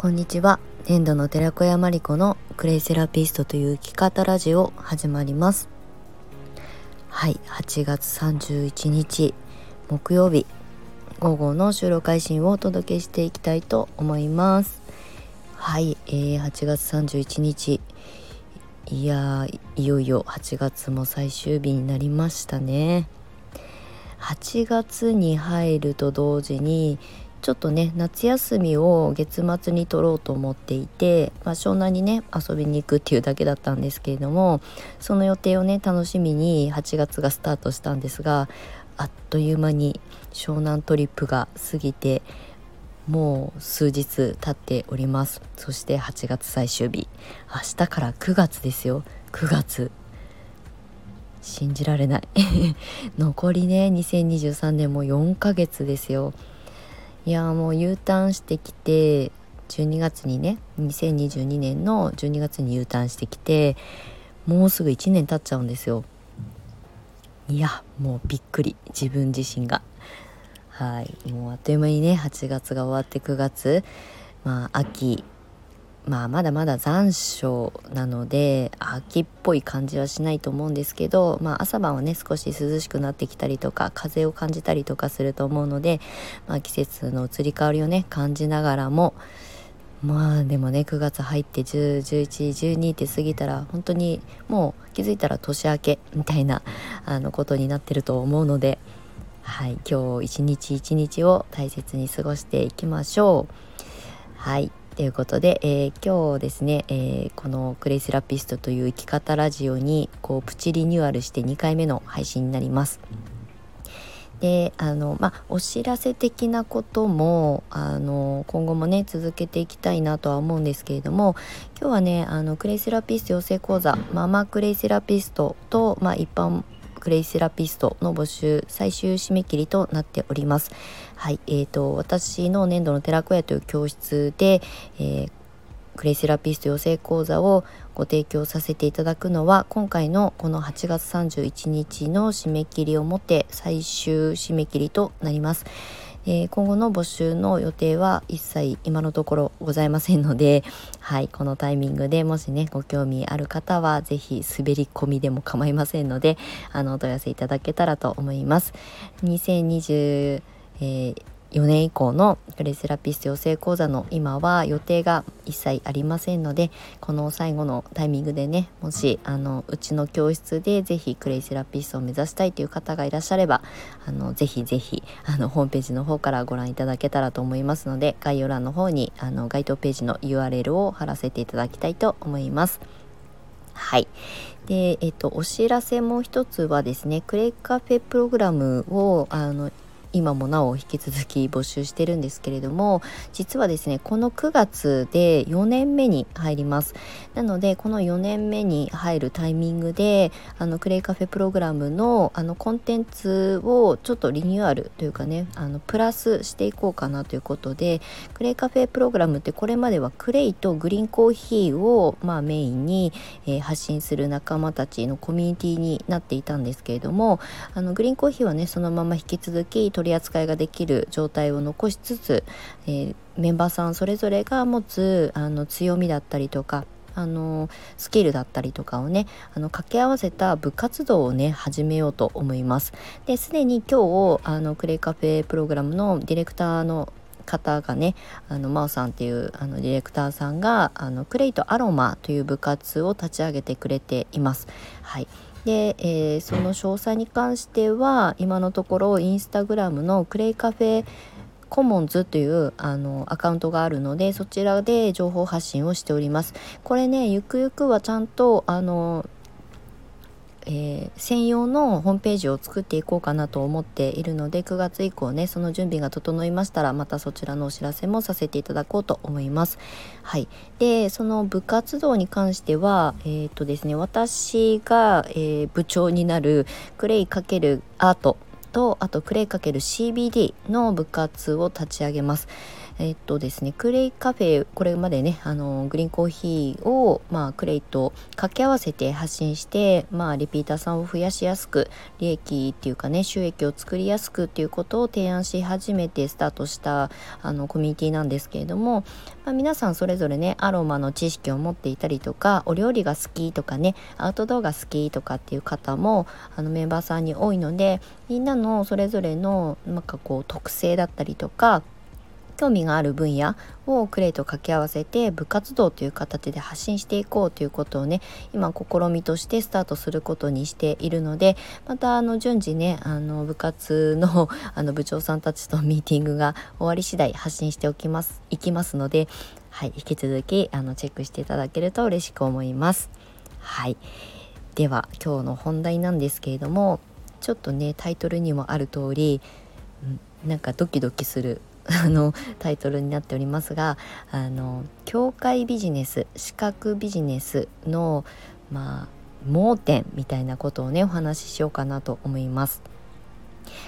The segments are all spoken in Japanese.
こんにちは。粘土の寺子屋まりこのクレイセラピストという生き方ラジオ始まります。はい8月31日木曜日。午後の収録配信をお届けしていきたいと思います。はい、えー、8月31日いやーいよいよ8月も最終日になりましたね。8月に入ると同時にちょっとね夏休みを月末に取ろうと思っていて、まあ、湘南にね遊びに行くっていうだけだったんですけれどもその予定をね楽しみに8月がスタートしたんですがあっという間に湘南トリップが過ぎてもう数日経っております。そして8月最終日。明日から9月ですよ。9月。信じられない。残りね2023年も4ヶ月ですよ。いやもう U ターンしてきて12月にね2022年の12月に U ターンしてきてもうすぐ1年経っちゃうんですよ。いやもうびっくり自分自身が。はい。もうあっという間にね8月が終わって9月まあ秋まあまだまだ残暑なので秋っぽい感じはしないと思うんですけど、まあ、朝晩はね少し涼しくなってきたりとか風を感じたりとかすると思うので、まあ、季節の移り変わりをね感じながらもまあでもね9月入って101112って過ぎたら本当にもう気づいたら年明けみたいなあのことになってると思うので、はい、今日一日一日を大切に過ごしていきましょう。はいということで、えー、今日ですね、えー、このクレイセラピストという生き方ラジオにこうプチリニューアルして2回目の配信になります。であのまあお知らせ的なこともあの今後もね続けていきたいなとは思うんですけれども今日はねあのクレイセラピスト養成講座ママクレイセラピストと、まあ、一般クレイセラピストの募集最終締め切りとなっております。はい、えーと、私の年度の寺子屋という教室で、えー、クレイセラピスト養成講座をご提供させていただくのは今回のこの8月31日の締め切りをもって最終締め切りとなります。えー、今後の募集の予定は一切今のところございませんので、はい、このタイミングでもしねご興味ある方は是非滑り込みでも構いませんのであのお問い合わせいただけたらと思います。2020えー4年以降のクレイセラピスト養成講座の今は予定が一切ありませんのでこの最後のタイミングでねもしあのうちの教室で是非クレイセラピストを目指したいという方がいらっしゃればあのぜひぜひあのホームページの方からご覧いただけたらと思いますので概要欄の方にあの該当ページの URL を貼らせていただきたいと思います。はい。で、えっと、お知らせもう一つはですね、クレイカフェプログラムを、あの、今もなお引き続き募集してるんですけれども実はですねこの9月で4年目に入ります。なのでこの4年目に入るタイミングであのクレイカフェプログラムのあのコンテンツをちょっとリニューアルというかねあのプラスしていこうかなということでクレイカフェプログラムってこれまではクレイとグリーンコーヒーを、まあ、メインに、えー、発信する仲間たちのコミュニティになっていたんですけれどもあのグリーンコーヒーはねそのまま引き続き取り扱いができる状態を残しつつ、えー、メンバーさんそれぞれが持つあの強みだったりとかあのスキルだったりとかをねあの掛け合わせた部活動をね始めようと思います。ですでに今日あのクレイカフェプログラムのディレクターの方がねあの真央さんっていうあのディレクターさんがあのクレイとアロマという部活を立ち上げてくれています。はいで、えー、その詳細に関しては今のところインスタグラムのクレイカフェコモンズというあのアカウントがあるのでそちらで情報発信をしております。これねゆくゆくはちゃんとあのえー、専用のホームページを作っていこうかなと思っているので9月以降ねその準備が整いましたらまたそちらのお知らせもさせていただこうと思います。はい、でその部活動に関しては、えーとですね、私が、えー、部長になるクレイ×アートとあとクレイ ×CBD の部活を立ち上げます。えっとですねクレイカフェこれまでねあのグリーンコーヒーを、まあ、クレイと掛け合わせて発信して、まあ、リピーターさんを増やしやすく利益っていうかね収益を作りやすくっていうことを提案し始めてスタートしたあのコミュニティなんですけれども、まあ、皆さんそれぞれねアロマの知識を持っていたりとかお料理が好きとかねアウトドアが好きとかっていう方もあのメンバーさんに多いのでみんなのそれぞれのなんかこう特性だったりとか興味がある分野をクレイと掛け合わせて部活動という形で発信していこうということをね今試みとしてスタートすることにしているのでまたあの順次ねあの部活の あの部長さんたちとミーティングが終わり次第発信しておきますいきますのではい引き続きあのチェックしていただけると嬉しく思います。はい。では今日の本題なんですけれどもちょっとねタイトルにもある通りなんかドキドキするあのタイトルになっておりますがあの教会ビジネス資格ビジネスのまあ盲点みたいなことをねお話ししようかなと思います。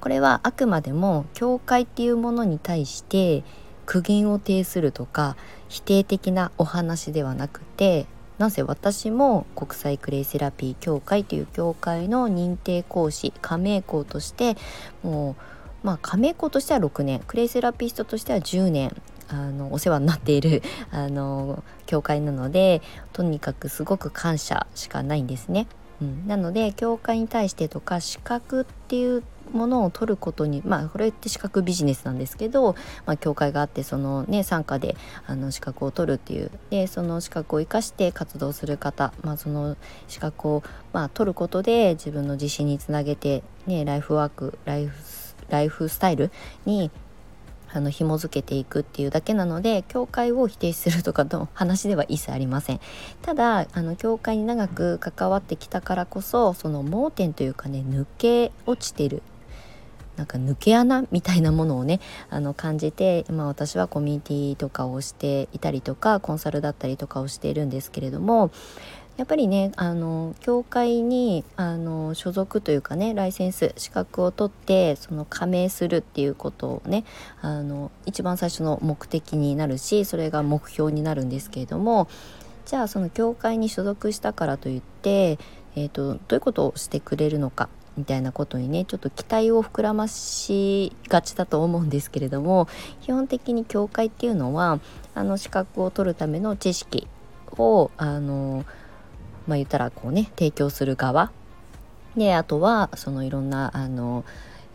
これはあくまでも教会っていうものに対して苦言を呈するとか否定的なお話ではなくてなぜ私も国際クレイセラピー協会という協会の認定講師加盟校としてもうまあ、加盟校としては6年クレイセラピストとしては10年あのお世話になっている あの教会なのでとにかくすごく感謝しかないんですね。うん、なので教会に対してとか資格っていうものを取ることにまあこれって資格ビジネスなんですけど、まあ、教会があってそのね参加であの資格を取るっていうでその資格を生かして活動する方、まあ、その資格を、まあ、取ることで自分の自信につなげて、ね、ライフワークライフライフスタイルにあの紐づけていくっていうだけなので教会を否定するとかの話では一切ありません。ただあの教会に長く関わってきたからこそその盲点というかね抜け落ちてる。なんか抜け穴みたいなものをねあの感じて、まあ、私はコミュニティとかをしていたりとかコンサルだったりとかをしているんですけれどもやっぱりねあの教会にあの所属というかねライセンス資格を取ってその加盟するっていうことをねあの一番最初の目的になるしそれが目標になるんですけれどもじゃあその教会に所属したからといって、えーと、どういうことをしてくれるのかみたいなことにねちょっと期待を膨らましがちだと思うんですけれども基本的に教会っていうのはあの資格を取るための知識をあのまあ言ったらこうね提供する側。であとはそのいろんなあの、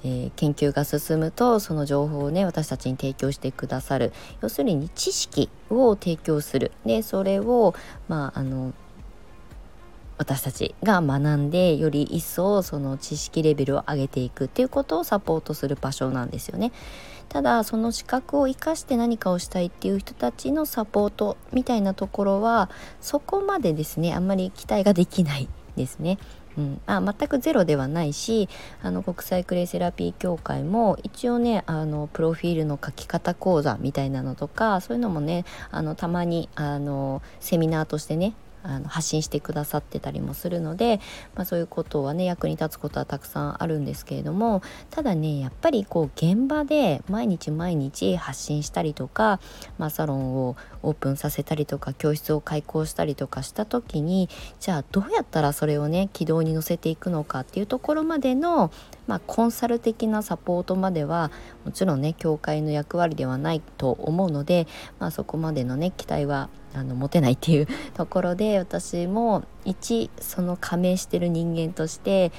えー、研究が進むとその情報をね私たちに提供してくださる。要するに知識を提供する。でそれをまああの私たちが学んでより一層その知識レベルを上げていくっていうことをサポートする場所なんですよね。ただその資格を生かして何かをしたいっていう人たちのサポートみたいなところはそこまでですねあんまり期待ができないですね。うん、あ全くゼロではないしあの国際クレイセラピー協会も一応ねあのプロフィールの書き方講座みたいなのとかそういうのもねあのたまにあのセミナーとしてねあの発信してくださってたりもするので、まあ、そういうことはね役に立つことはたくさんあるんですけれどもただねやっぱりこう現場で毎日毎日発信したりとか、まあ、サロンをオープンさせたりとか教室を開講したりとかした時にじゃあどうやったらそれをね軌道に乗せていくのかっていうところまでの、まあ、コンサル的なサポートまではもちろんね教会の役割ではないと思うので、まあ、そこまでのね期待はあの持てないっていうところで私も一その加盟してる人間として、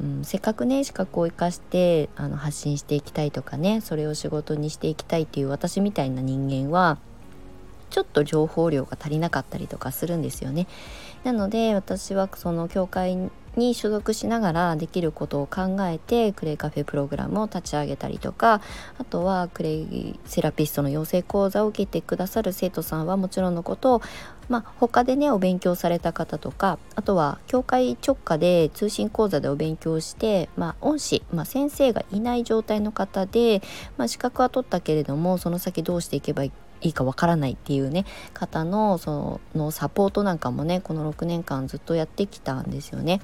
うん、せっかくね資格を生かしてあの発信していきたいとかねそれを仕事にしていきたいっていう私みたいな人間はちょっと情報量が足りなかったりとかするんですよね。なので私はその教会に所属しながらできることを考えてクレイカフェプログラムを立ち上げたりとかあとはクレイセラピストの養成講座を受けてくださる生徒さんはもちろんのことまあ、他でねお勉強された方とかあとは教会直下で通信講座でお勉強して、まあ、恩師、まあ、先生がいない状態の方で、まあ、資格は取ったけれどもその先どうしていけばいいいいかわからないっていうね方のそのサポートなんかもねこの6年間ずっとやってきたんですよね。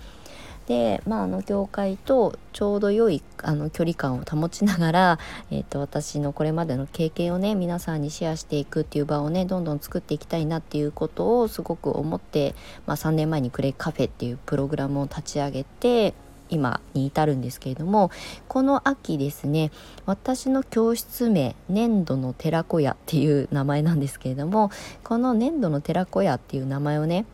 で、まあ、あの教会とちょうど良いあの距離感を保ちながら、えーと、私のこれまでの経験をね皆さんにシェアしていくっていう場をねどんどん作っていきたいなっていうことをすごく思って、まあ、3年前にクレイカフェっていうプログラムを立ち上げて今に至るんですけれどもこの秋ですね私の教室名粘土の寺子屋っていう名前なんですけれどもこの粘土の寺子屋っていう名前をね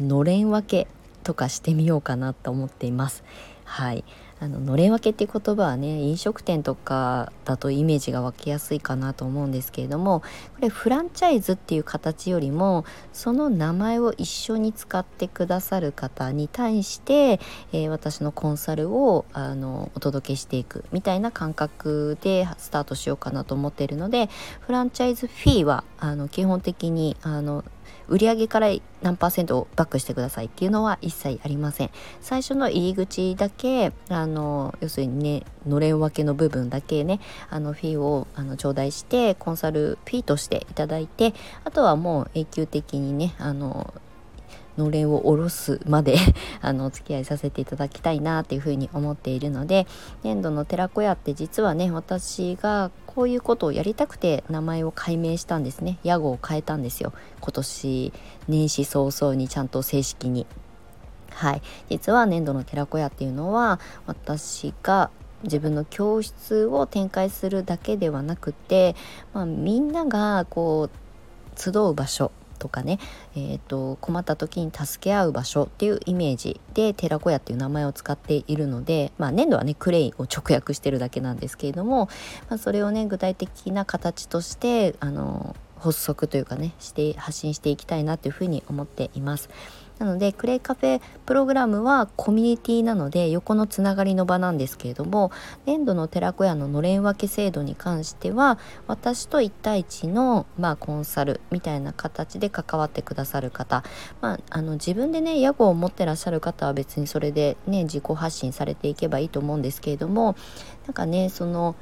のれん分けとかしてみようかなと思っています。はいあののれん分けって言葉はね飲食店とかだとイメージが湧きやすいかなと思うんですけれどもこれフランチャイズっていう形よりもその名前を一緒に使ってくださる方に対して、えー、私のコンサルをあのお届けしていくみたいな感覚でスタートしようかなと思っているのでフランチャイズフィーはあの基本的にあの売上から何パーセントをバックしてくださいっていうのは一切ありません。最初の入り口だけあの要するにねのれん分けの部分だけねあのフィーをあの頂戴してコンサルフィーとしていただいてあとはもう永久的にねあののれんを下ろすまで あのお付き合いさせていただきたいなっていうふうに思っているので粘土の寺子屋って実はね私がこういうことをやりたくて名前を改名したんですね。屋号を変えたんですよ。今年年始早々にちゃんと正式に。はい。実は粘土の寺子屋っていうのは私が自分の教室を展開するだけではなくて、まあ、みんながこう集う場所とかね、えーと、困った時に助け合う場所っていうイメージで寺子屋っていう名前を使っているので、まあ、粘土はねクレイを直訳してるだけなんですけれども、まあ、それをね具体的な形としてあの発足というかねして発信していきたいなというふうに思っています。なのでクレイカフェプログラムはコミュニティなので横のつながりの場なんですけれども粘土の寺子屋ののれん分け制度に関しては私と1対1の、まあ、コンサルみたいな形で関わってくださる方、まあ、あの自分でね屋号を持ってらっしゃる方は別にそれでね自己発信されていけばいいと思うんですけれどもなんかねその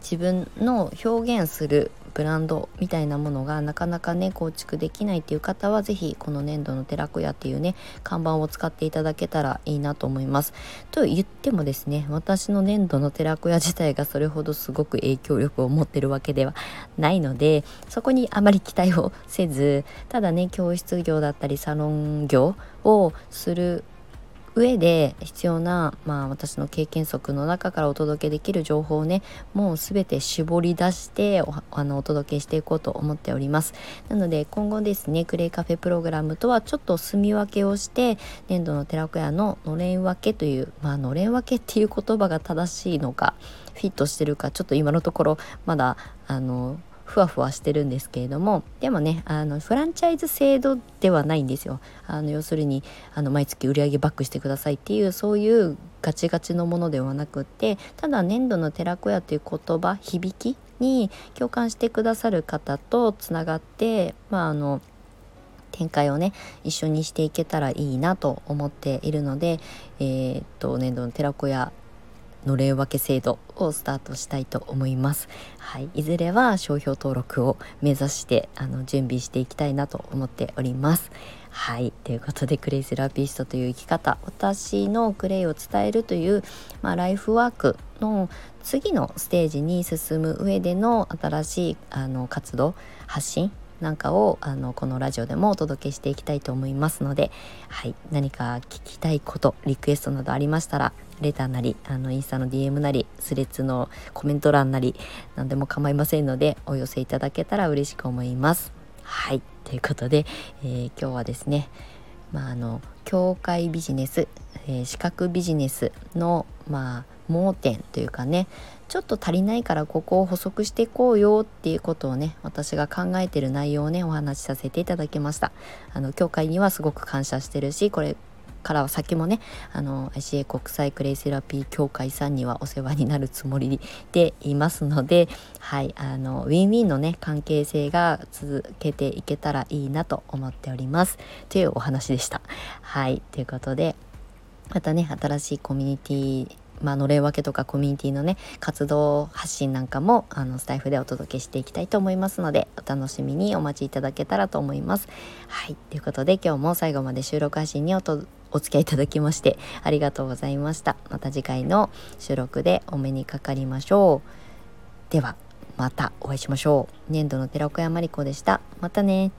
自分の表現するブランドみたいなものがなかなかね構築できないっていう方は是非この粘土の寺子屋っていうね看板を使っていただけたらいいなと思います。と言ってもですね私の粘土の寺子屋自体がそれほどすごく影響力を持ってるわけではないのでそこにあまり期待をせずただね教室業だったりサロン業をする上で必要な、まあ、私の経験則の中からお届けできる情報をねもう全て絞り出しておあのお届けしていこうと思っております。なので今後ですねクレイカフェプログラムとはちょっと住み分けをして粘土の寺子屋ののれん分けというまあのれん分けっていう言葉が正しいのかフィットしてるかちょっと今のところまだあのふわふわしてるんですけれどもでもねあのフランチャイズ制度ではないんですよ。あの要するにあの毎月売上バックしてくださいっていうそういうガチガチのものではなくってただ粘土の寺子屋という言葉響きに共感してくださる方とつながってまああの展開をね一緒にしていけたらいいなと思っているので、えー、っと粘土の寺子屋のれん分け制度をスタートしたいと思います。はい、いずれは商標登録を目指してあの準備していきたいなと思っております。はい、ということでクレイセラピストという生き方私のクレイを伝えるという、まあ、ライフワークの次のステージに進む上での新しいあの活動発信なんかをあのこのラジオでもお届けしていきたいと思いますので、はい、何か聞きたいことリクエストなどありましたらレターなりあのインスタの DM なりスレッズのコメント欄なり何でも構いませんのでお寄せいただけたら嬉しく思います。はいということで、えー、今日はですねまあ、あの教会ビジネス、えー、資格ビジネスの、まあ、盲点というかねちょっと足りないからここを補足していこうよっていうことをね私が考えてる内容をねお話しさせていただきましたあの教会にはすごく感謝してるしこれからは先もねあの ICA 国際クレイセラピー協会さんにはお世話になるつもりでいますのではいあのウィンウィンのね関係性が続けていけたらいいなと思っております。というお話でした。はいということでまたね新しいコミュニティまあ、のれん分けとかコミュニティのね活動発信なんかもあのスタイフでお届けしていきたいと思いますのでお楽しみにお待ちいただけたらと思います。はいということで今日も最後まで収録発信におとお付き合いいただきましてありがとうございました。また次回の収録でお目にかかりましょう。ではまたお会いしましょう。年度の寺岡山理子でした。またね。